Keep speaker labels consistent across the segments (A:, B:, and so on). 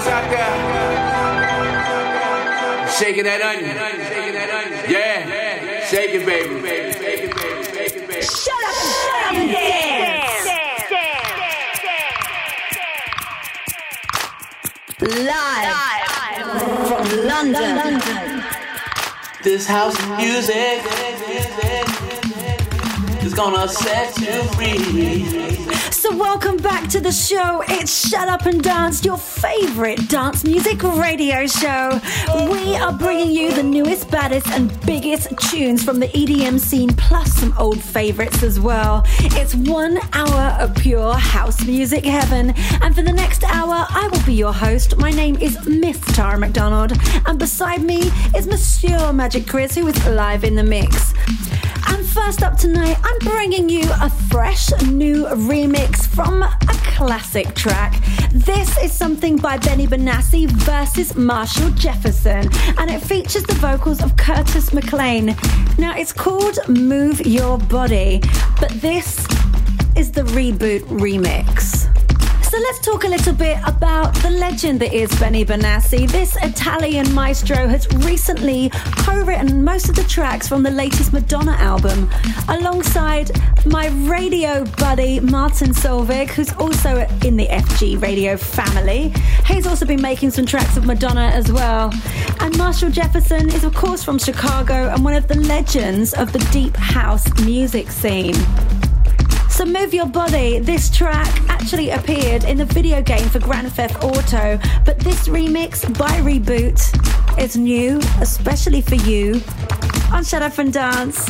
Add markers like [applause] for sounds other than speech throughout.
A: niggas out there. Shaking that onion. Shaking that onion. Yeah. Shake it, baby. Shake it, baby. Shake it, baby.
B: Shut up, shut up and dance. Live, from London.
A: This house music is gonna set you free.
B: So, welcome back to the show. It's Shut Up and Dance, your favorite dance music radio show. We are bringing you the newest, baddest, and biggest tunes from the EDM scene, plus some old favorites as well. It's one hour of pure house music heaven. And for the next hour, I will be your host. My name is Miss Tara McDonald, and beside me is Monsieur Magic Chris, who is live in the mix. And first up tonight, I'm bringing you a fresh new remix from a classic track. This is something by Benny Benassi versus Marshall Jefferson, and it features the vocals of Curtis McClain. Now, it's called Move Your Body, but this is the reboot remix. So let's talk a little bit about the legend that is Benny Benassi. This Italian maestro has recently co-written most of the tracks from the latest Madonna album, alongside my radio buddy Martin Solveig, who's also in the FG Radio family. He's also been making some tracks of Madonna as well. And Marshall Jefferson is of course from Chicago and one of the legends of the deep house music scene. So Move Your Body, this track actually appeared in the video game for Grand Theft Auto, but this remix by Reboot is new, especially for you on Up and Dance.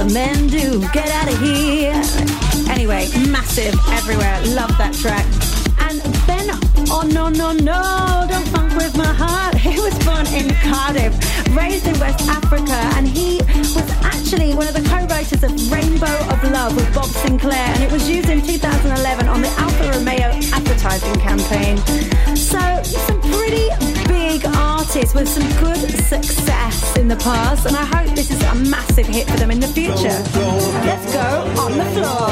C: Other men do. Get out of here. Anyway, massive everywhere. Love that track. Cardiff, raised in West Africa, and he was actually one of the co-writers of Rainbow of Love with Bob Sinclar, and it was used in 2011 on the Alfa Romeo advertising campaign. So, some pretty big artists with some good success in the past, and I hope this is a massive hit for them in the future. Let's go on the floor.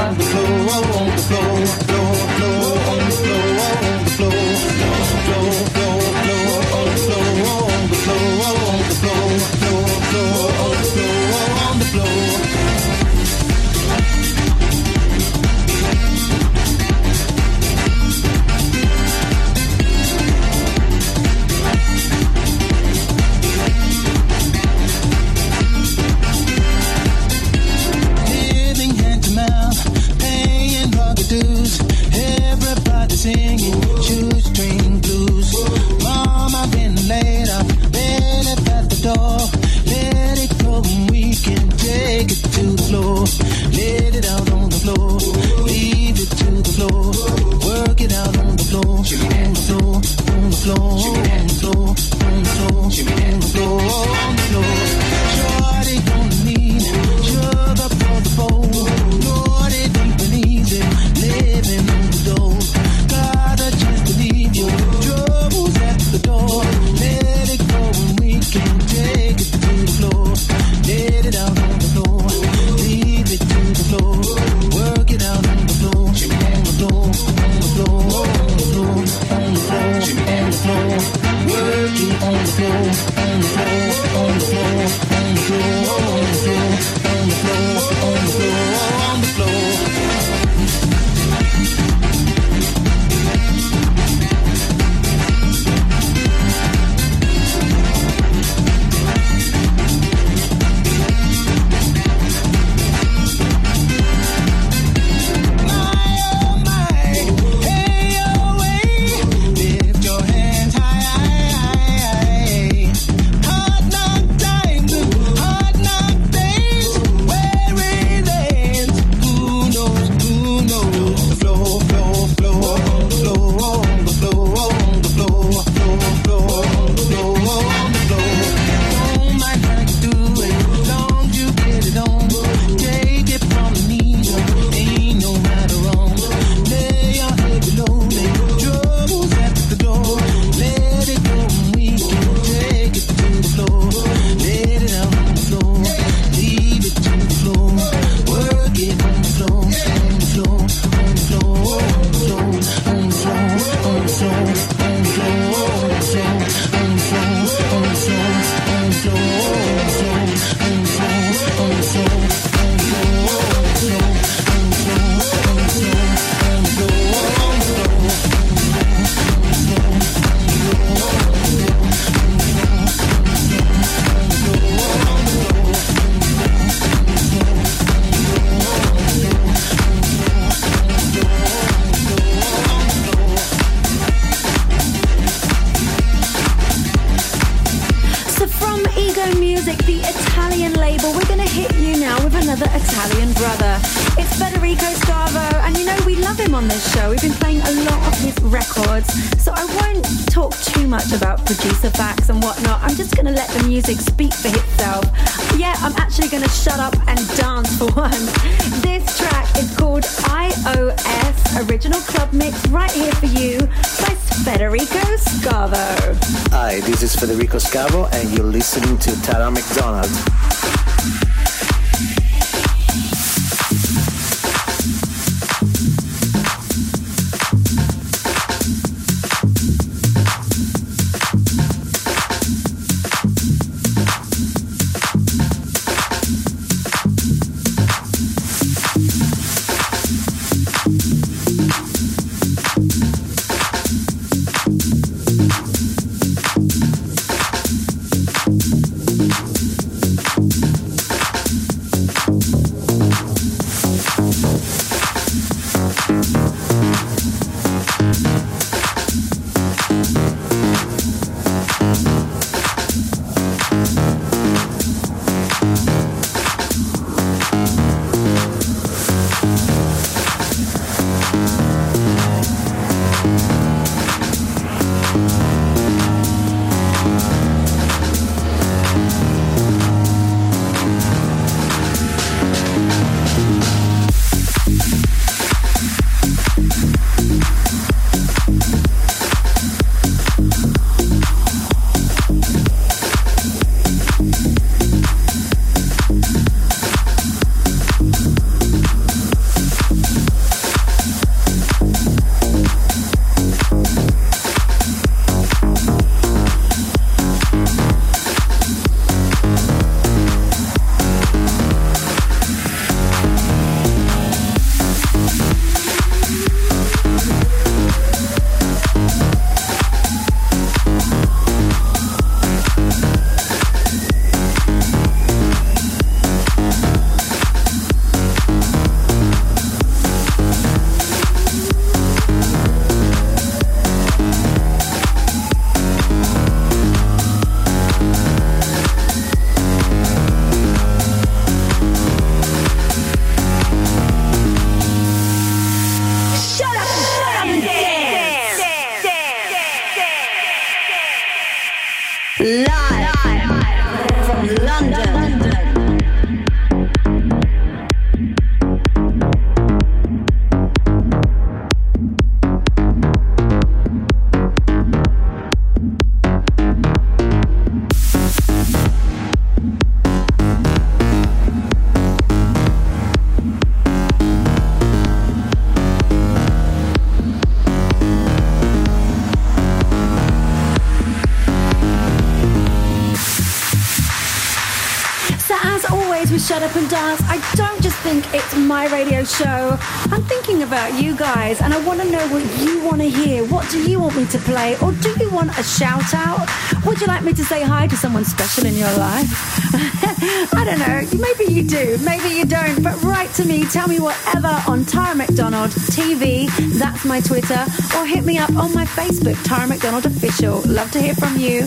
B: About you guys and I want to know what you want to hear. What do you want me to play? Or do you want a shout out? Would you like me to say hi to someone special in your life? [laughs] I don't know. Maybe you do. Maybe you don't. But write to me. Tell me whatever on Tara McDonald TV. That's my Twitter. Or hit me up on my Facebook, Tara McDonald Official. Love to hear from you.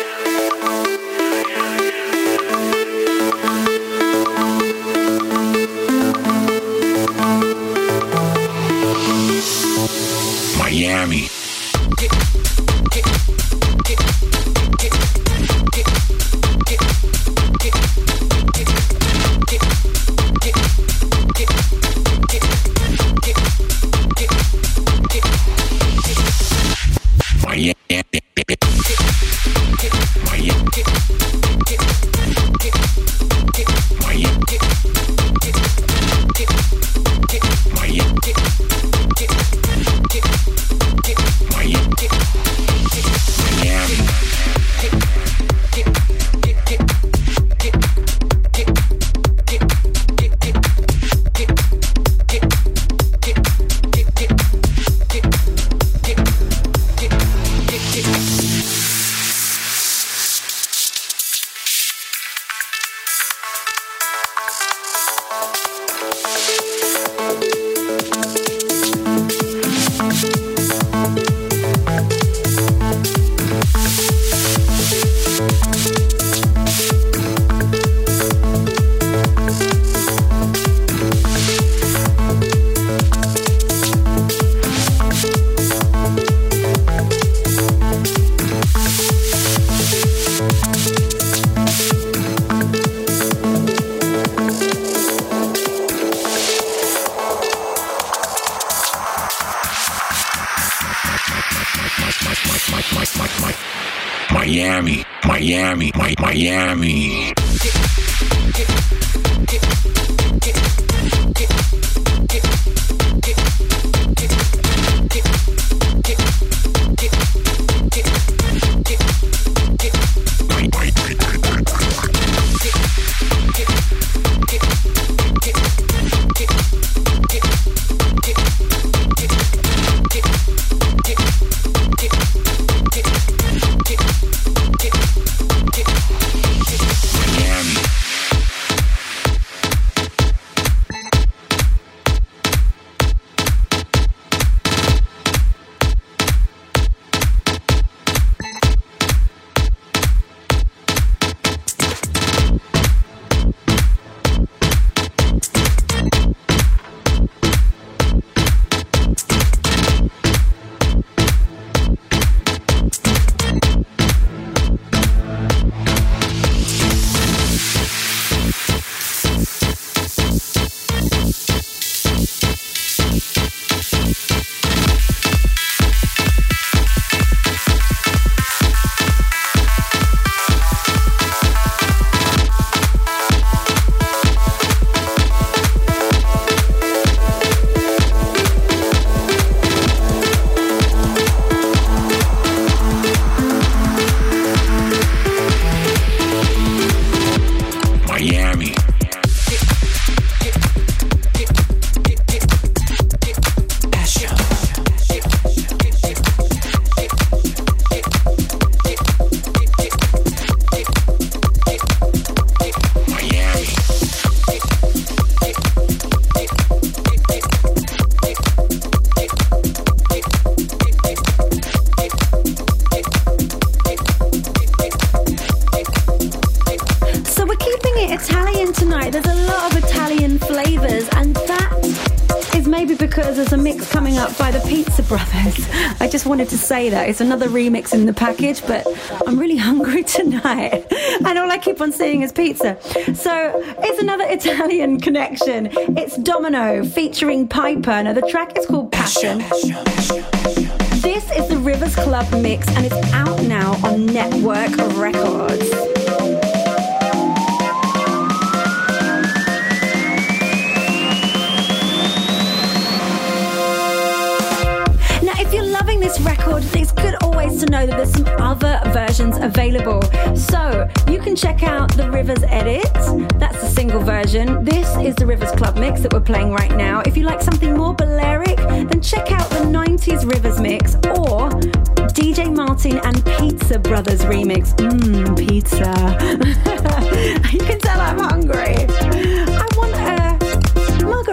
B: that. It's another remix in the package, but I'm really [laughs] hungry tonight. And all I keep on seeing is pizza. So it's another Italian connection. It's Domino featuring Piper. Now, the track is called Passion. This is the Rivers Club mix, and it's out now on Network Records. Record, it's good always to know that there's some other versions available. So you can check out the Rivers edit. That's the single version. This is the Rivers Club mix that we're playing right now. If you like something more Balearic, then check out the 90s Rivers mix or DJ Martin and Pizza Brothers remix. Mmm, pizza. [laughs] you can tell I'm hungry.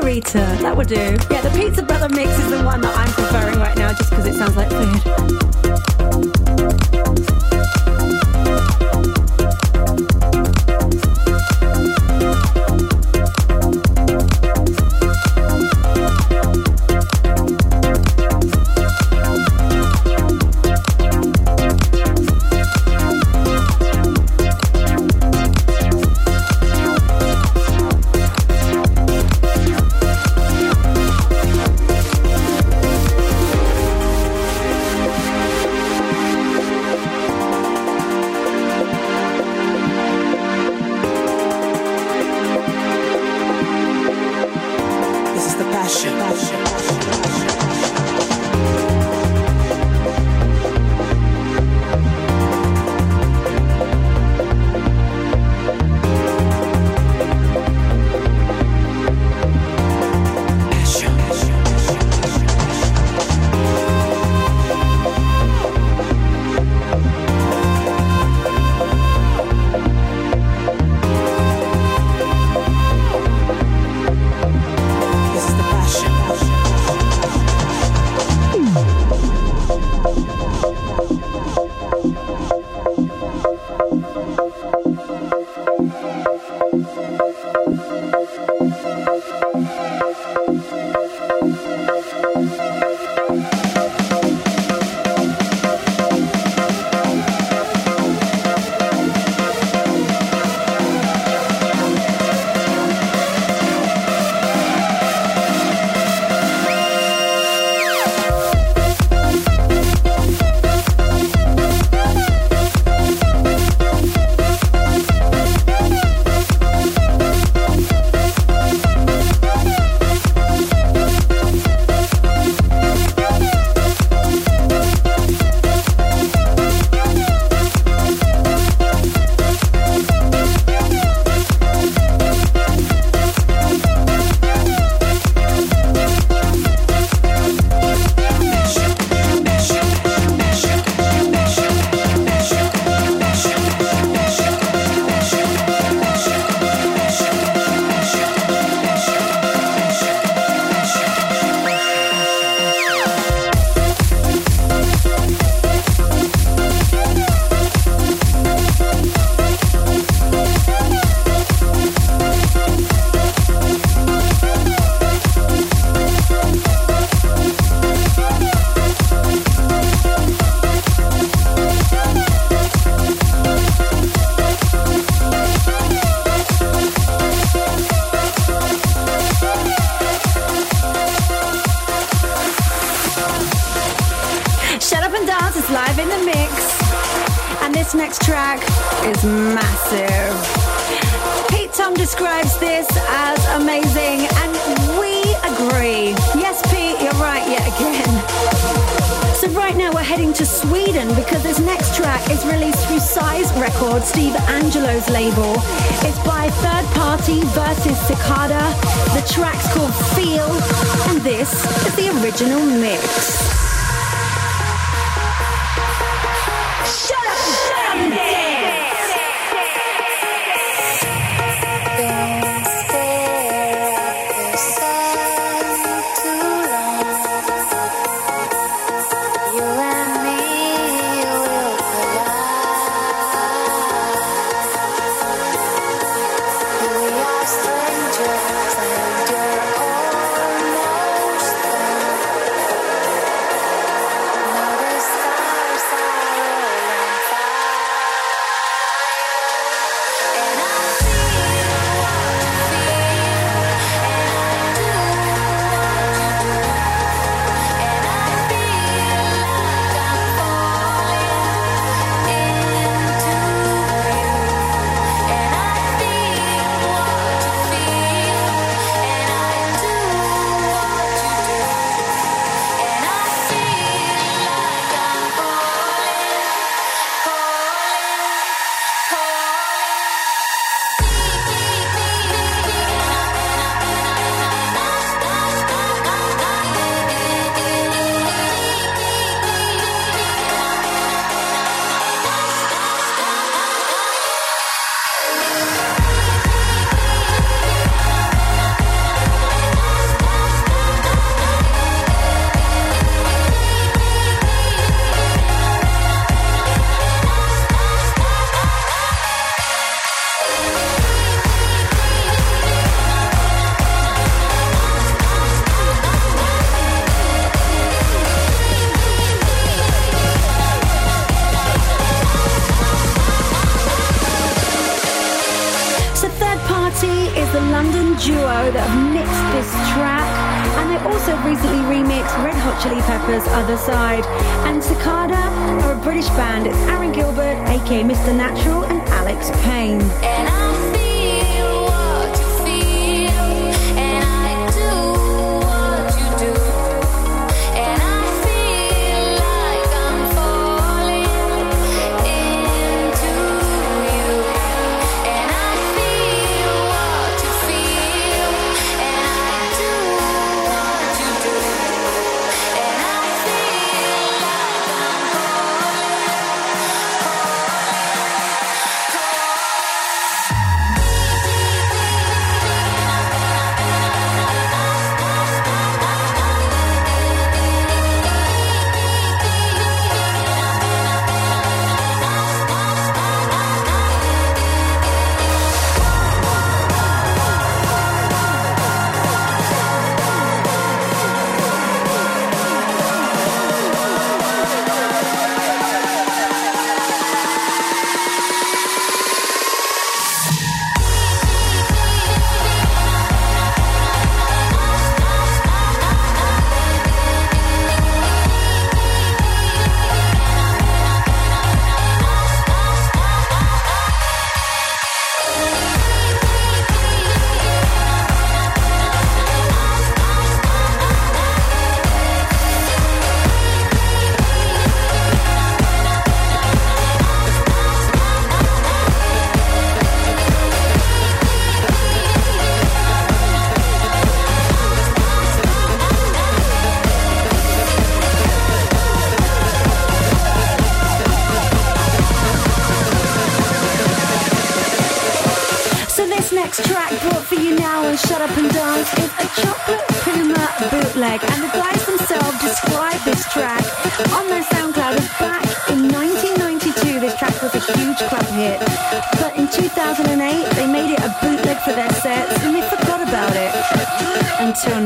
B: Margarita. That would do. Yeah, the Pizza Brother mix is the one that I'm preferring right now just because it sounds like food.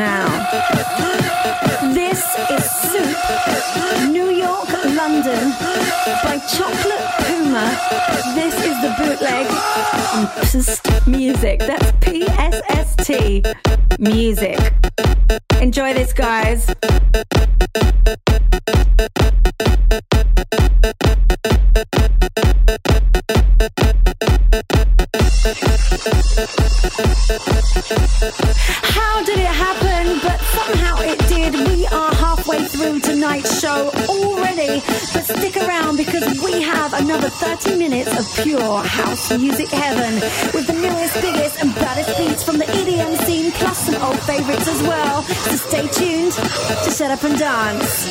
B: now. This is Soup, New York, London, by Chocolate Puma. This is the bootleg Psst Music. That's P S S T Music. Enjoy this, guys. But stick around because we have another 30 minutes of pure house music heaven with the newest, biggest, and baddest beats from the EDM scene, plus some old favorites as well. So stay tuned to Shut Up and Dance.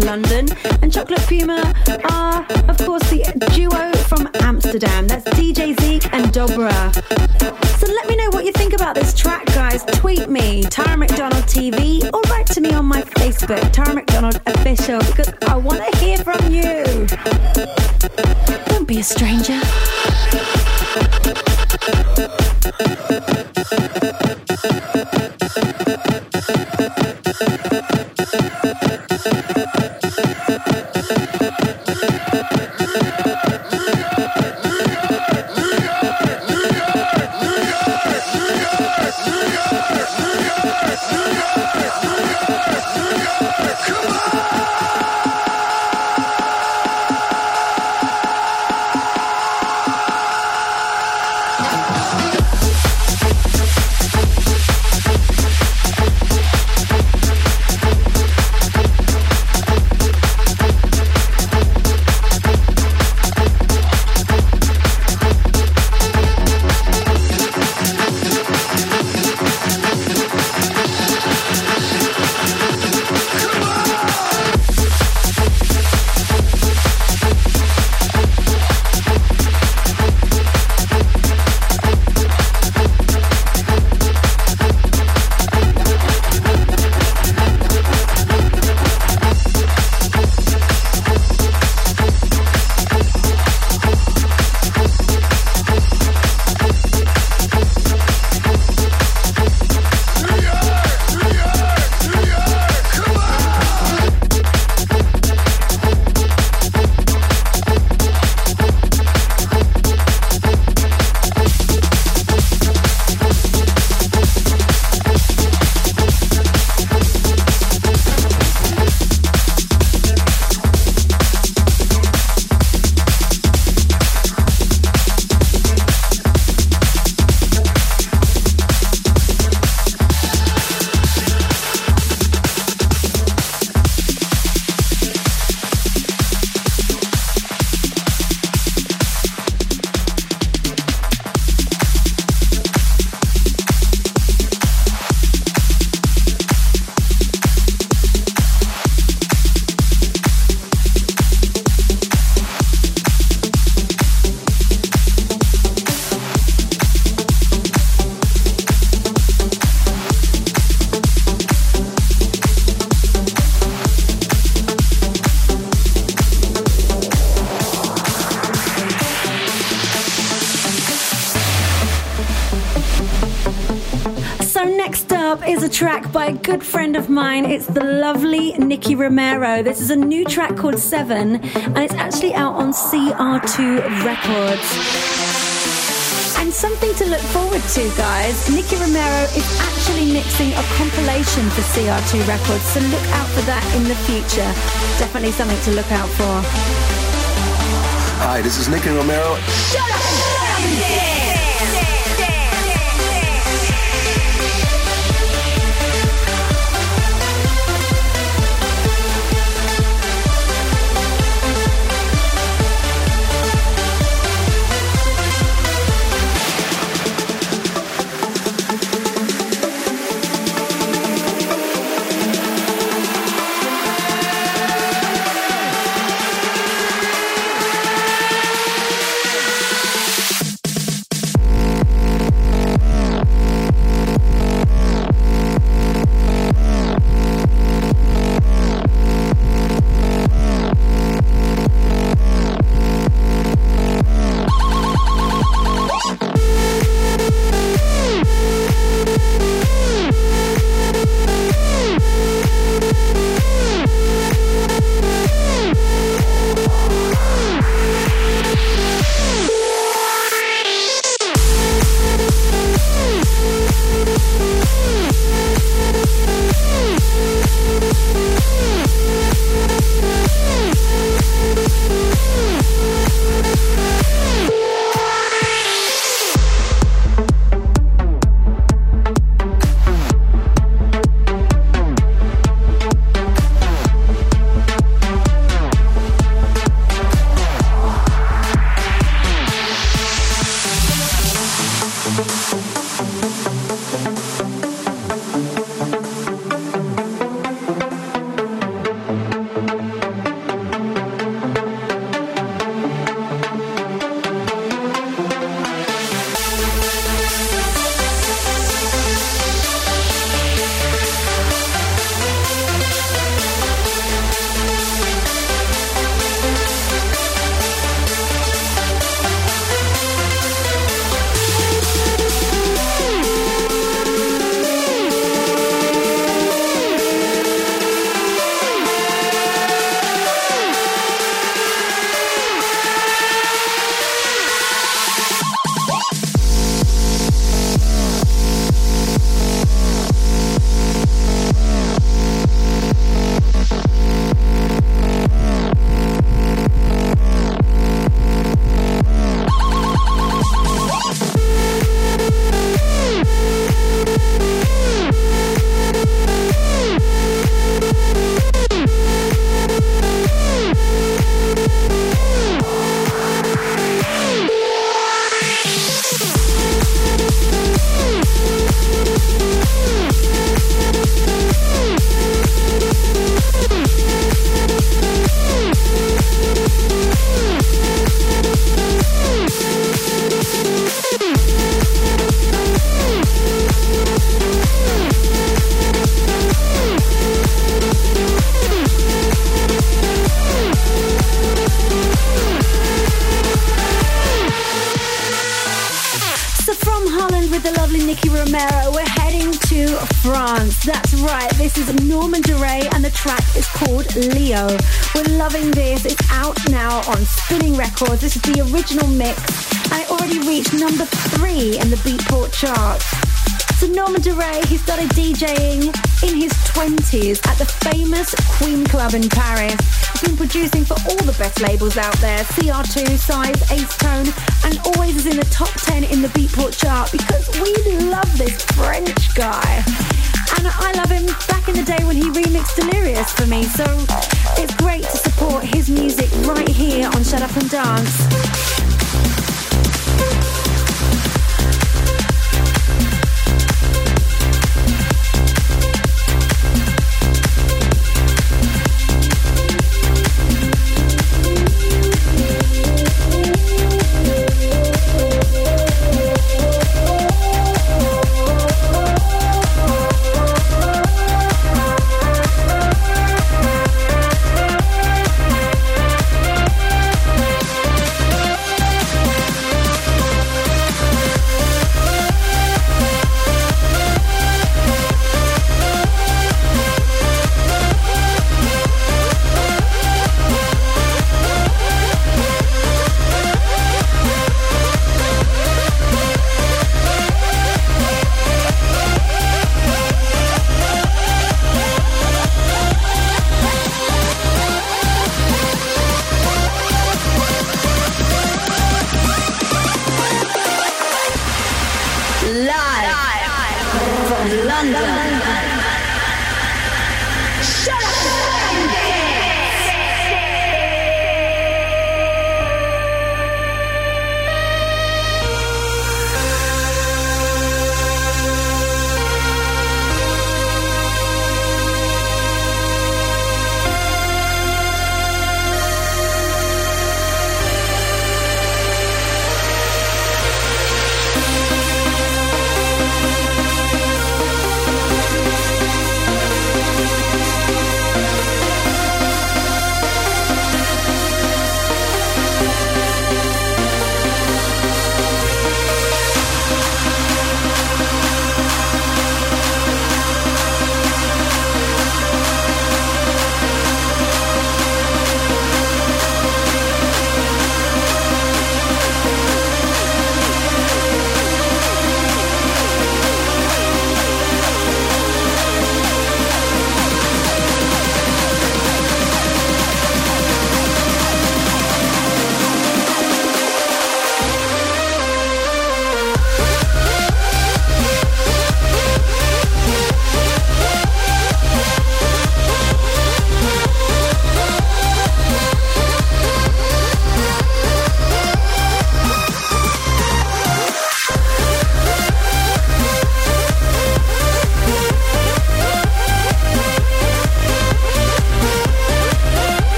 B: London. And Chocolate Puma are, of course, the duo from Amsterdam. That's DJ Zki and Dobre. So let me know what you think about this track, guys. Tweet me, Tara McDonald TV, or write to me on my Facebook, Tara McDonald Official, because I want to hear from you. Don't be a stranger. Romero. This is a new track called Seven, and it's actually out on CR2 Records. And something to look forward to, guys. Nicky Romero is actually mixing a compilation for CR2 Records, so look out for that in the future. Definitely something to look out for.
D: Hi, this is Nicky Romero.
B: Shut up and dance! Chart. So Norman Doray, he started DJing in his 20s at the famous Queen Club in Paris. He's been producing for all the best labels out there, CR2, Size, Axtone, and always is in the top 10 in the Beatport chart because we love this French guy. And I love him back in the day when he remixed Delirious for me, so it's great to support his music right here on Shut Up and Dance.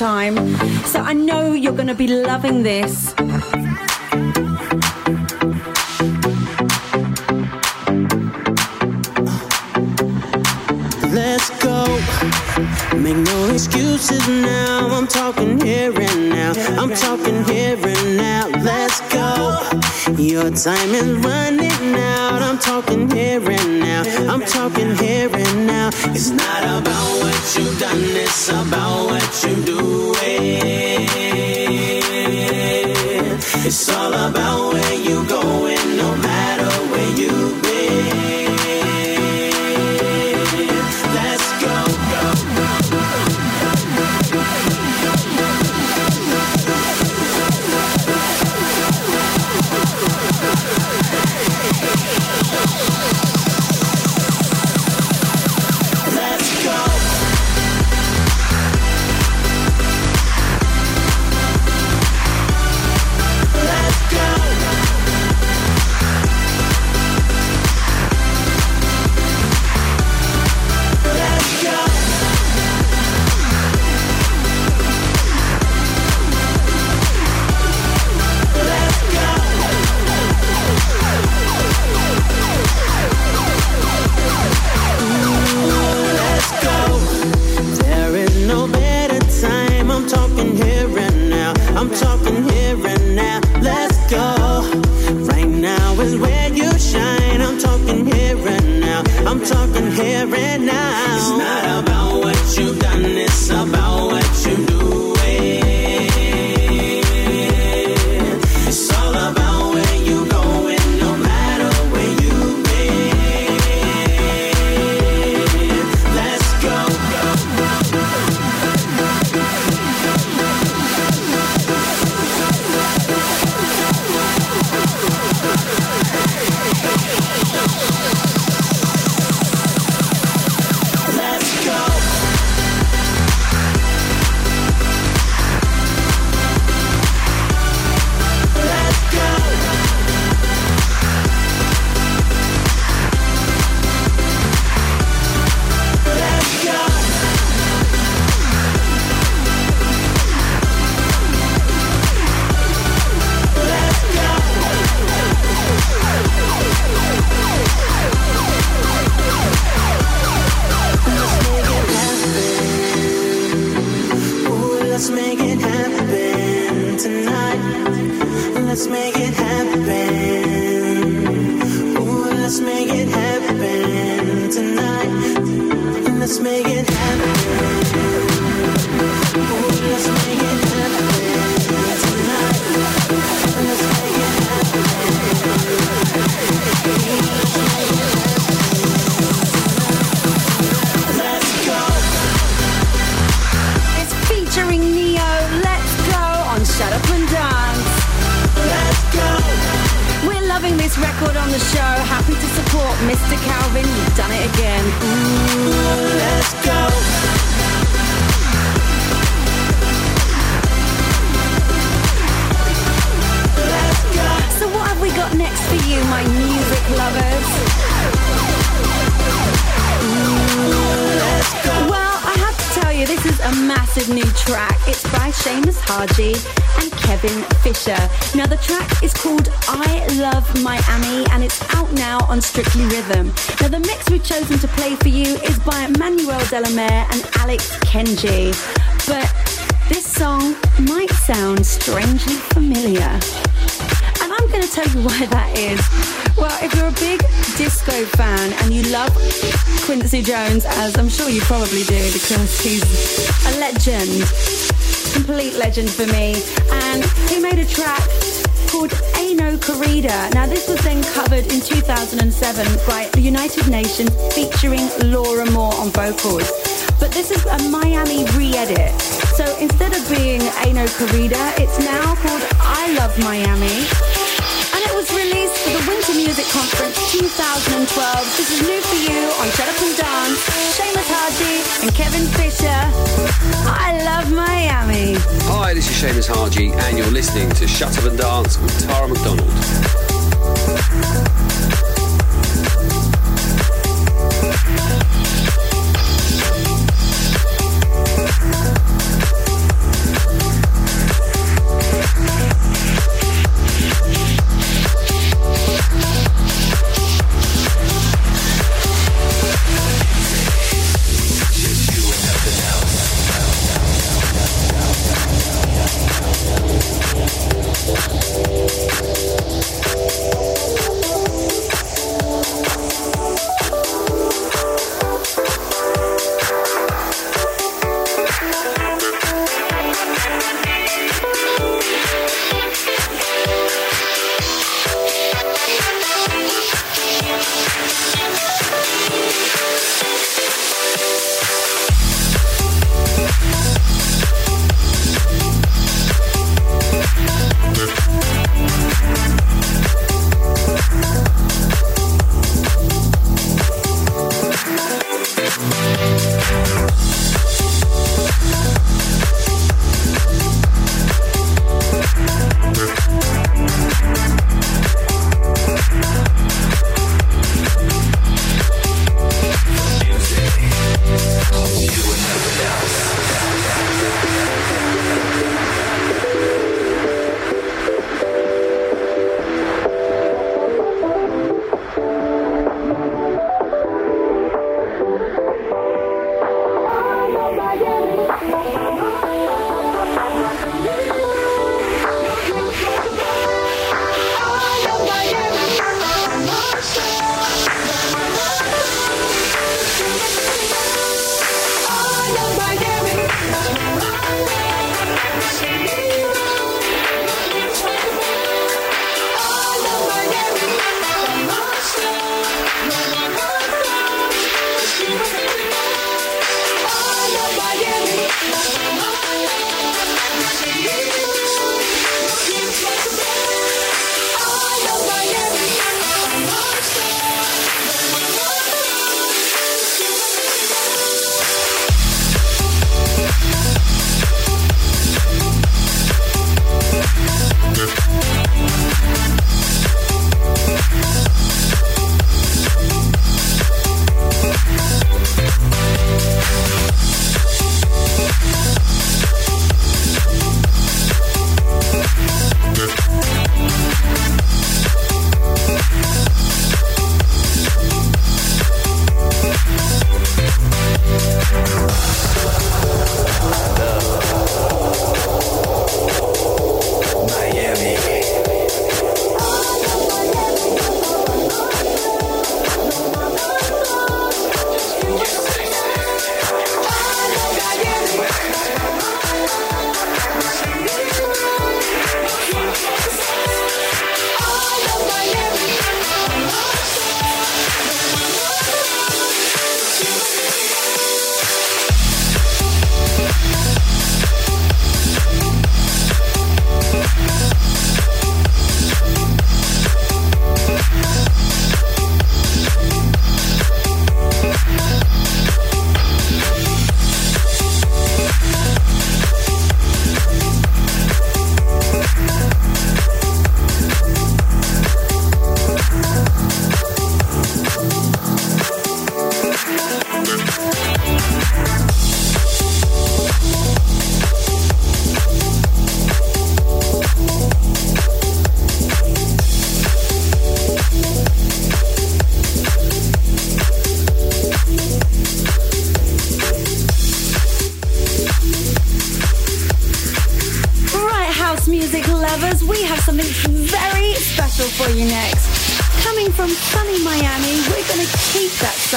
B: Time. So I know you're going to be loving this.
D: Let's go. Make no excuses now. I'm talking here and now. I'm talking here and now. Let's go. Your time is running
B: Jones, as I'm sure you probably do because he's a legend, complete legend for me, and he made a track called Ai No Corrida. Now, this was then covered in 2007 by the United Nations featuring Laura Moore on vocals. But this is a Miami re-edit. So instead of being Ai No Corrida, it's now called I Love Miami. Released for the Winter Music Conference 2012. This is new for you on Shut Up and Dance. Seamus Haji and Kevin Fisher. I love Miami.
E: Hi, this is Seamus Haji, and you're listening to Shut Up and Dance with Tara McDonald.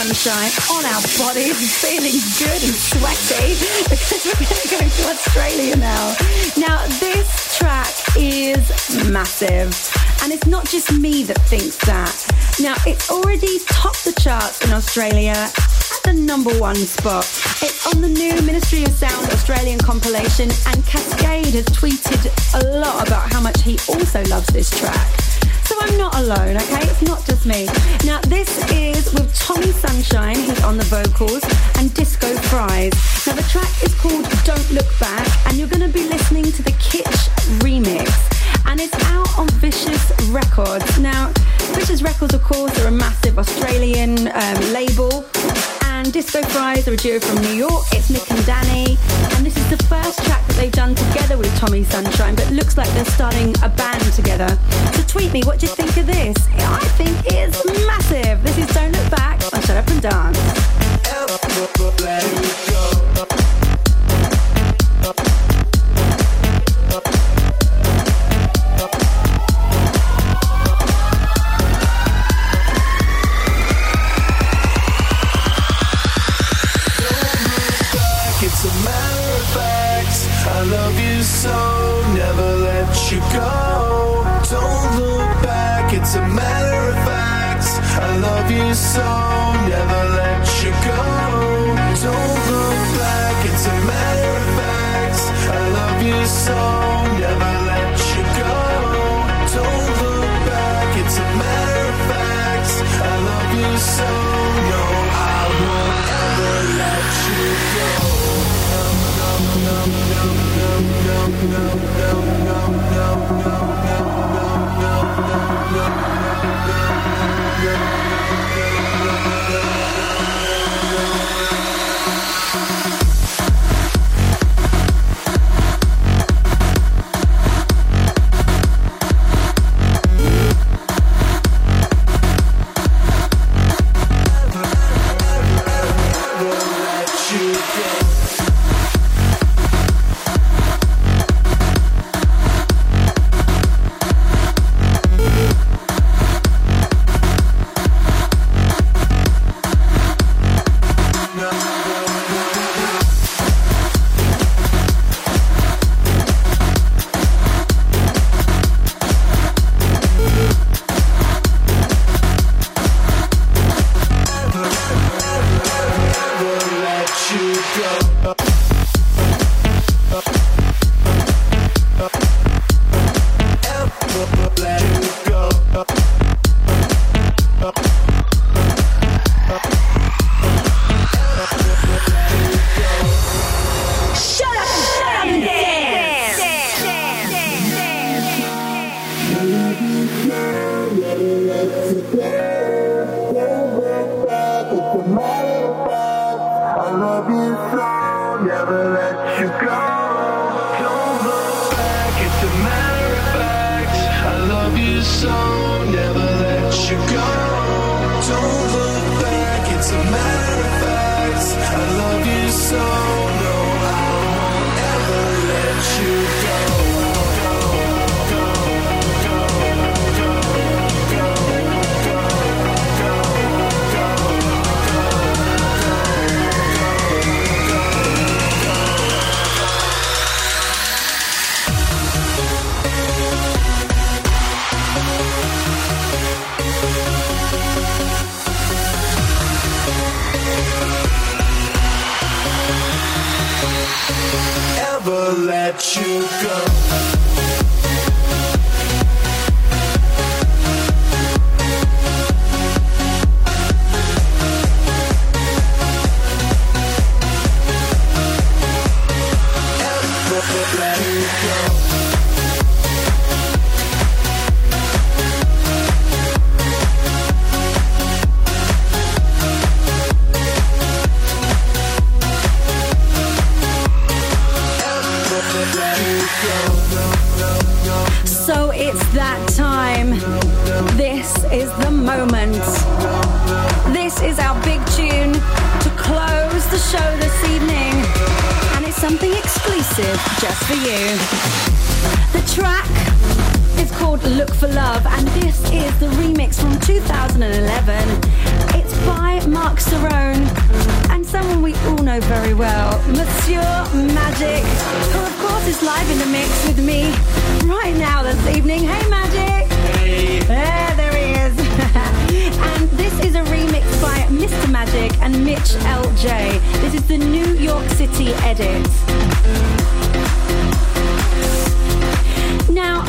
B: Sunshine on our bodies, feeling good and sweaty, because we're going to go to Australia now. Now, this track is massive, and it's not just me that thinks that. Now, it's already topped the charts in Australia at the number one spot. It's on the new Ministry of Sound Australian compilation, and Kaskade has tweeted a lot about how much he also loves this track. I'm not alone, okay? It's not just me. Now, this is with Tommy Sunshine, who's on the vocals, and Disco Fries. Now, the track is called Don't Look Back, and you're going to be listening to the Kitsch remix. And it's out on Vicious Records. Now, Vicious Records, of course, are a massive Australian um, label and Disco Fries are a duo from New York. It's Nick and Danny, and this is the first track that with Tommy Sunshine, but looks like they're starting a band together. So tweet me, what do you think of this? I think it's massive. This is Don't Look Back on Shut Up and Dance.
F: So it's
B: that time. This is the moment. This is our big tune to close the show this evening. And it's something exclusive just for you. The track is called Look for Love, and this is the remix from 2011. It's by Marc Cerrone and someone we all know very well, Monsieur Magic, who of course is live in the mix with me right now this evening. Hey Magic! Hey! There, there he is. [laughs] and this is a remix by Mr. Magic and Mitch LJ. This is the New York City edit. Now,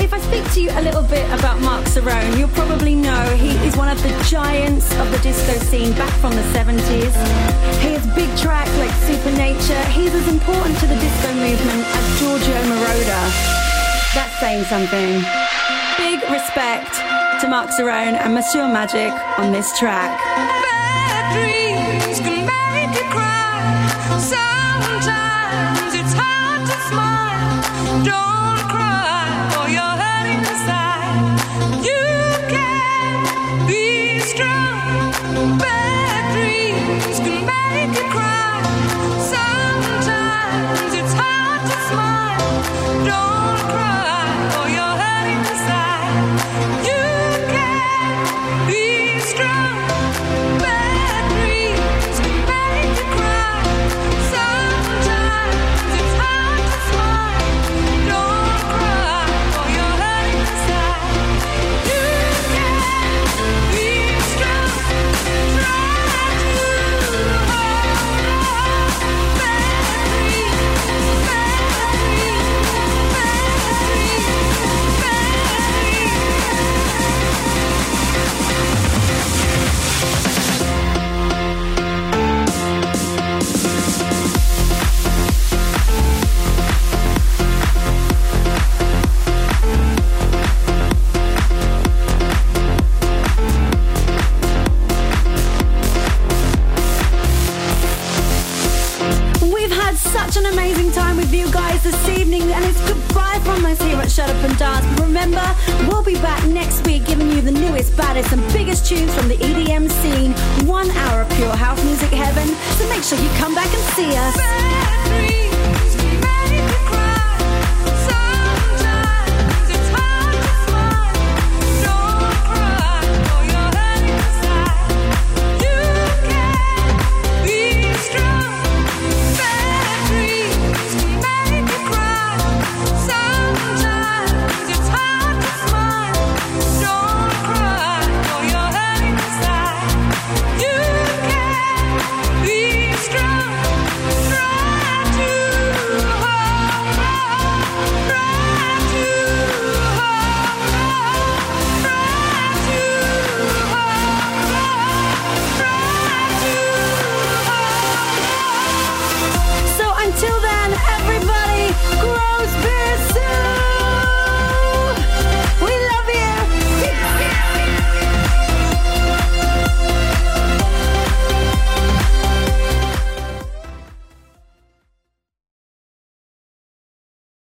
B: if I speak to you a little bit about Marc Cerrone, you'll probably know he is one of the giants of the disco scene back from the 70s. He has big tracks like Supernature. He's as important to the disco movement as Giorgio Moroder. That's saying something. Big respect to Marc Cerrone and Monsieur Magic on this track.